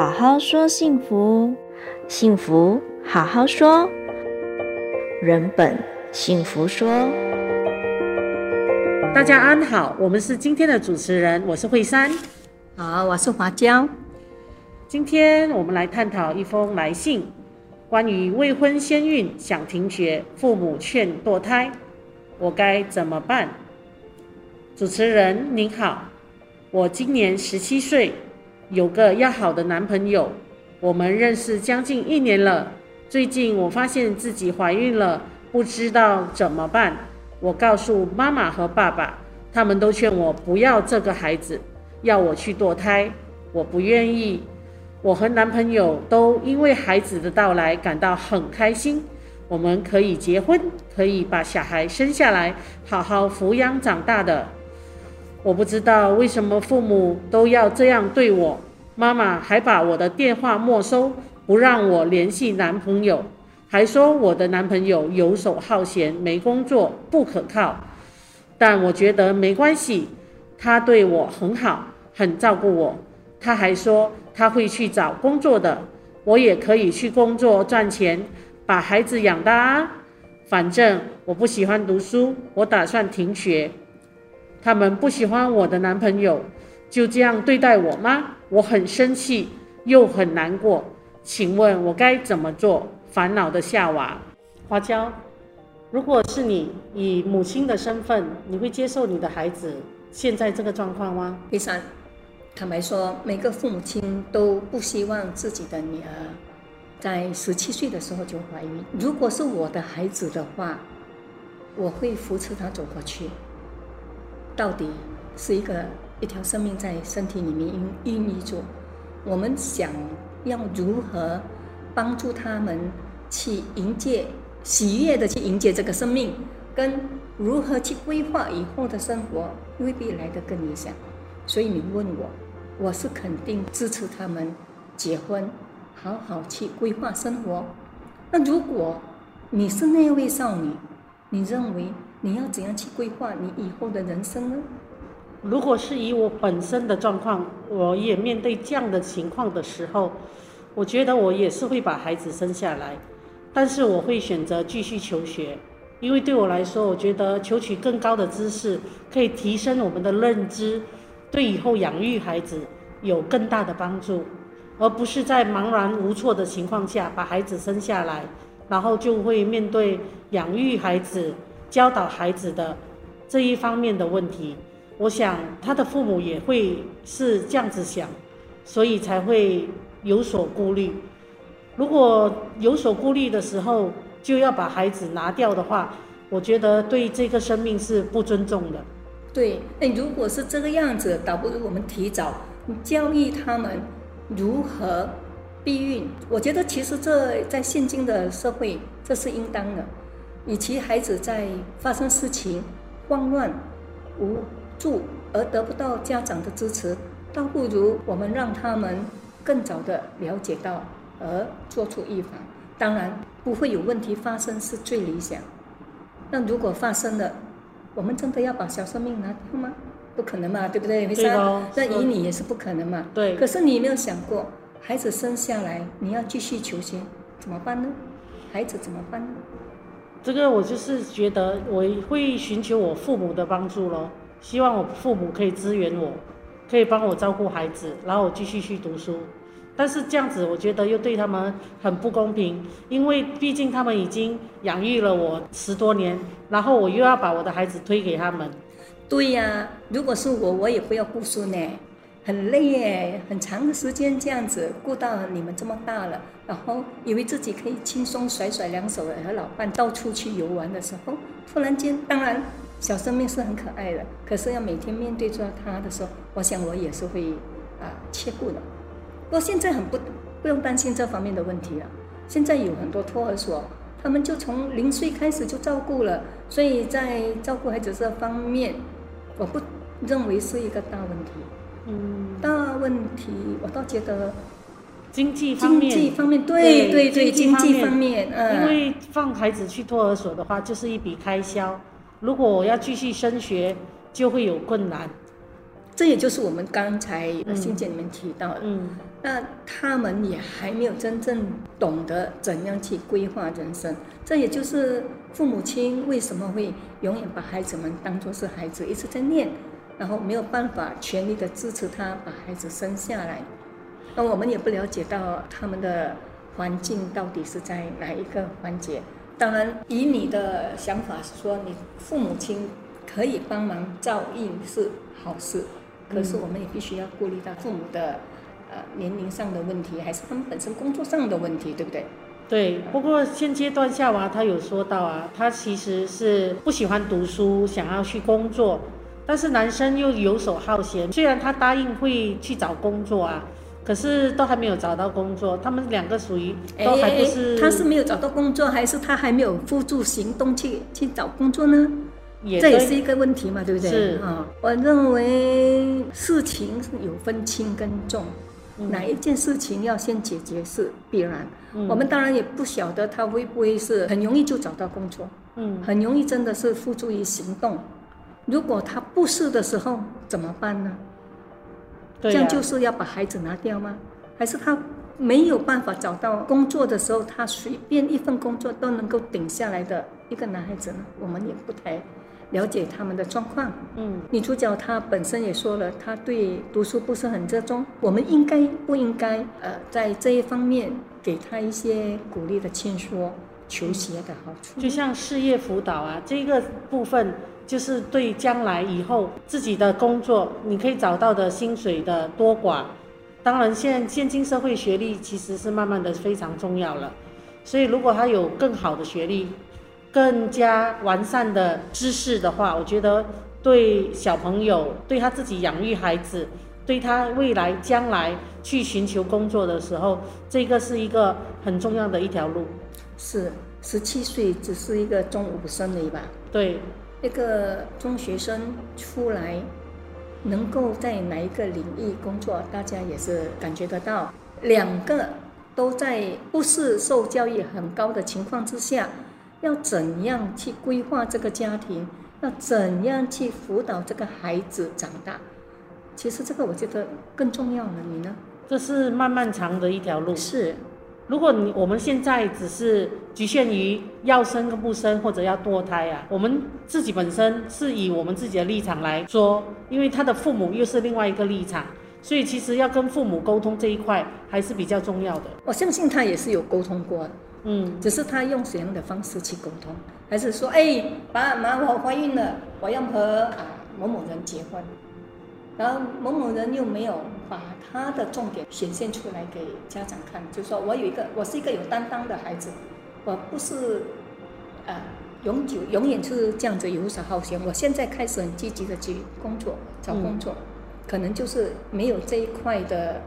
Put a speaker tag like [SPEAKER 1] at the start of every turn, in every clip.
[SPEAKER 1] 好好说幸福，幸福好好说，人本幸福说。
[SPEAKER 2] 大家安好，我们是今天的主持人，我是慧珊。
[SPEAKER 3] 好，我是华娇。
[SPEAKER 2] 今天我们来探讨一封来信，关于未婚先孕想停学，父母劝堕胎，我该怎么办？主持人您好，我今年十七岁，有个要好的男朋友，我们认识将近一年了。最近我发现自己怀孕了，不知道怎么办。我告诉妈妈和爸爸，他们都劝我不要这个孩子，要我去堕胎。我不愿意。我和男朋友都因为孩子的到来感到很开心，我们可以结婚，可以把小孩生下来，好好抚养长大的。我不知道为什么父母都要这样对我，妈妈还把我的电话没收，不让我联系男朋友，还说我的男朋友游手好闲，没工作，不可靠。但我觉得没关系，他对我很好，很照顾我。他还说他会去找工作的，我也可以去工作赚钱，把孩子养大啊。反正我不喜欢读书，我打算停学。他们不喜欢我的男朋友，就这样对待我吗？我很生气，又很难过。请问我该怎么做？烦恼的夏娃，花椒，如果是你以母亲的身份，你会接受你的孩子现在这个状况吗？
[SPEAKER 3] 第三，坦白说，每个父母亲都不希望自己的女儿在十七岁的时候就怀孕。如果是我的孩子的话，我会扶持她走过去。到底是一个一条生命在身体里面孕育着，我们想要如何帮助他们去迎接喜悦的去迎接这个生命，跟如何去规划以后的生活，未必来得更理想。所以你问我，我是肯定支持他们结婚，好好去规划生活。那如果你是那位少女，你认为？你要怎样去规划你以后的人生呢？
[SPEAKER 2] 如果是以我本身的状况，我也面对这样的情况的时候，我觉得我也是会把孩子生下来，但是我会选择继续求学，因为对我来说，我觉得求取更高的知识可以提升我们的认知，对以后养育孩子有更大的帮助，而不是在茫然无措的情况下把孩子生下来，然后就会面对养育孩子。教导孩子的这一方面的问题，我想他的父母也会是这样子想，所以才会有所顾虑。如果有所顾虑的时候，就要把孩子拿掉的话，我觉得对这个生命是不尊重的。
[SPEAKER 3] 对，那如果是这个样子，倒不如我们提早教育他们如何避孕。我觉得其实这在现今的社会，这是应当的。与其孩子在发生事情慌乱无助而得不到家长的支持，倒不如我们让他们更早的了解到而做出预防。当然不会有问题发生是最理想。那如果发生了，我们真的要把小生命拿掉吗？不可能嘛，对不对？为啥？那以你也是不可能嘛。
[SPEAKER 2] 对。
[SPEAKER 3] 可是你有没有想过，孩子生下来你要继续求学，怎么办呢？孩子怎么办呢？
[SPEAKER 2] 这个我就是觉得我会寻求我父母的帮助咯，希望我父母可以支援我，可以帮我照顾孩子，然后我继续去读书。但是这样子我觉得又对他们很不公平，因为毕竟他们已经养育了我十多年，然后我又要把我的孩子推给他们。
[SPEAKER 3] 对呀，如果是我，我也不要顾孙呢。很累耶，很长的时间这样子顾到你们这么大了，然后以为自己可以轻松甩甩两手和老伴到处去游玩的时候，突然间，当然小生命是很可爱的，可是要每天面对着他的时候，我想我也是会啊切顾的。不过现在很不不用担心这方面的问题了，现在有很多托儿所，他们就从零岁开始就照顾了，所以在照顾孩子这方面，我不认为是一个大问题。嗯，大问题，我倒觉得
[SPEAKER 2] 经济方面，
[SPEAKER 3] 经济方面，对对对，经济方面，嗯，
[SPEAKER 2] 因为放孩子去托儿所的话，就是一笔开销。如果我要继续升学，就会有困难。
[SPEAKER 3] 这也就是我们刚才信件里面提到的。
[SPEAKER 2] 嗯，
[SPEAKER 3] 那他们也还没有真正懂得怎样去规划人生。这也就是父母亲为什么会永远把孩子们当做是孩子，一直在念，然后没有办法全力的支持他把孩子生下来。那我们也不了解到他们的环境到底是在哪一个环节。当然，以你的想法是说，你父母亲可以帮忙照应是好事，可是我们也必须要顾虑到父母的呃年龄上的问题，还是他们本身工作上的问题，对不对？
[SPEAKER 2] 对。不过现阶段夏娃他有说到啊，他其实是不喜欢读书，想要去工作，但是男生又游手好闲，虽然他答应会去找工作啊。可是都还没有找到工作，他们两个属于都还不是。
[SPEAKER 3] 他是没有找到工作，还是他还没有付诸行动去去找工作呢？也这也是一个问题嘛，对不对？
[SPEAKER 2] 是
[SPEAKER 3] 啊，我认为事情是有分轻跟重，嗯、哪一件事情要先解决是必然。嗯、我们当然也不晓得他会不会是很容易就找到工作，嗯，很容易真的是付诸于行动。如果他不是的时候怎么办呢？这样就是要把孩子拿掉吗？还是他没有办法找到工作的时候，他随便一份工作都能够顶下来的一个男孩子呢？我们也不太了解他们的状况。嗯，女主角她本身也说了，她对读书不是很热衷。我们应该不应该呃，在这一方面给她一些鼓励的劝说，求学的好处？
[SPEAKER 2] 就像事业辅导啊，这个部分。就是对将来以后自己的工作，你可以找到的薪水的多寡。当然，现现今社会学历其实是慢慢的非常重要了。所以，如果他有更好的学历，更加完善的知识的话，我觉得对小朋友，对他自己养育孩子，对他未来将来去寻求工作的时候，这个是一个很重要的一条路。
[SPEAKER 3] 是，十七岁只是一个中五生而已吧？
[SPEAKER 2] 对。
[SPEAKER 3] 一个中学生出来，能够在哪一个领域工作，大家也是感觉得到。两个都在不是受教育很高的情况之下，要怎样去规划这个家庭？要怎样去辅导这个孩子长大？其实这个我觉得更重要了。你呢？
[SPEAKER 2] 这是漫漫长的一条路。
[SPEAKER 3] 是。
[SPEAKER 2] 如果你我们现在只是局限于要生跟不生，或者要堕胎啊，我们自己本身是以我们自己的立场来说，因为他的父母又是另外一个立场，所以其实要跟父母沟通这一块还是比较重要的。
[SPEAKER 3] 我相信他也是有沟通过的，嗯，只是他用什么样的方式去沟通，还是说，哎，爸妈，我怀孕了，我要和啊某某人结婚。然后某某人又没有把他的重点显现出来给家长看，就说我有一个，我是一个有担当的孩子，我不是，呃，永久永远是这样子游手好闲。我现在开始很积极的去工作，找工作，嗯、可能就是没有这一块的，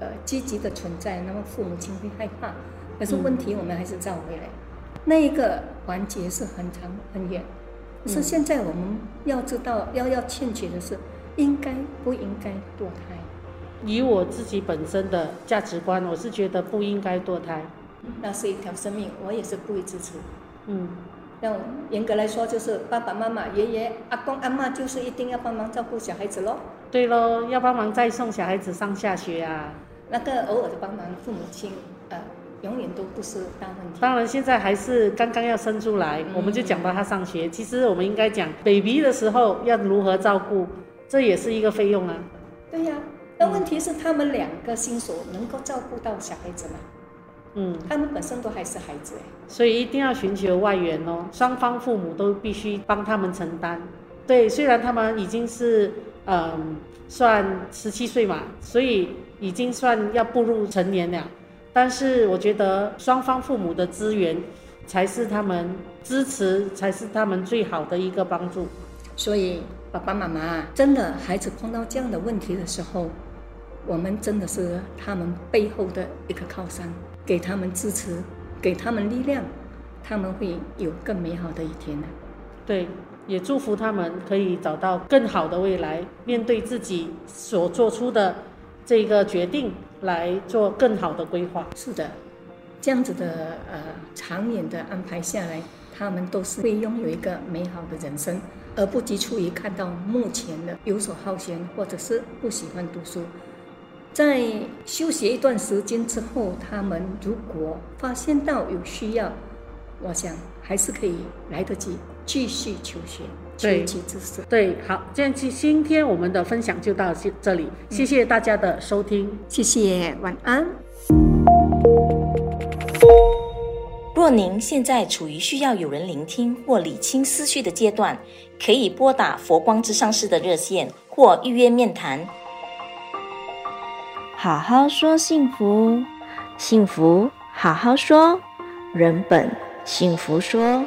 [SPEAKER 3] 呃，积极的存在，那么父母亲会害怕。可是问题我们还是找回来，嗯、那一个环节是很长很远。可是现在我们要知道，要要欠缺的是。应该不应该堕胎？
[SPEAKER 2] 以我自己本身的价值观，我是觉得不应该堕胎。
[SPEAKER 3] 那是一条生命，我也是不会支持。嗯，要严格来说，就是爸爸妈妈、爷爷、阿公、阿嬷，就是一定要帮忙照顾小孩子喽。
[SPEAKER 2] 对喽，要帮忙再送小孩子上下学啊。
[SPEAKER 3] 那个偶尔的帮忙，父母亲呃，永远都不是大问题。
[SPEAKER 2] 当然，现在还是刚刚要生出来，我们就讲到他上学。嗯、其实我们应该讲 baby 的时候要如何照顾。这也是一个费用啊。
[SPEAKER 3] 对呀，那问题是他们两个新手能够照顾到小孩子吗？嗯，他们本身都还是孩子哎。
[SPEAKER 2] 所以一定要寻求外援哦，双方父母都必须帮他们承担。对，虽然他们已经是嗯算十七岁嘛，所以已经算要步入成年了，但是我觉得双方父母的资源才是他们支持，才是他们最好的一个帮助。
[SPEAKER 3] 所以。爸爸妈妈，真的孩子碰到这样的问题的时候，我们真的是他们背后的一个靠山，给他们支持，给他们力量，他们会有更美好的一天的。
[SPEAKER 2] 对，也祝福他们可以找到更好的未来，面对自己所做出的这个决定，来做更好的规划。
[SPEAKER 3] 是的，这样子的呃长远的安排下来，他们都是会拥有一个美好的人生，而不急促于看到目前的游手好闲，或者是不喜欢读书。在休息一段时间之后，他们如果发现到有需要，我想还是可以来得及继续求学。对，
[SPEAKER 2] 对，好，这样今今天我们的分享就到这这里，谢谢大家的收听，
[SPEAKER 3] 嗯、谢谢，晚安。
[SPEAKER 1] 若您现在处于需要有人聆听或理清思绪的阶段，可以拨打佛光之上师的热线或预约面谈。好好说幸福，幸福好好说，人本幸福说。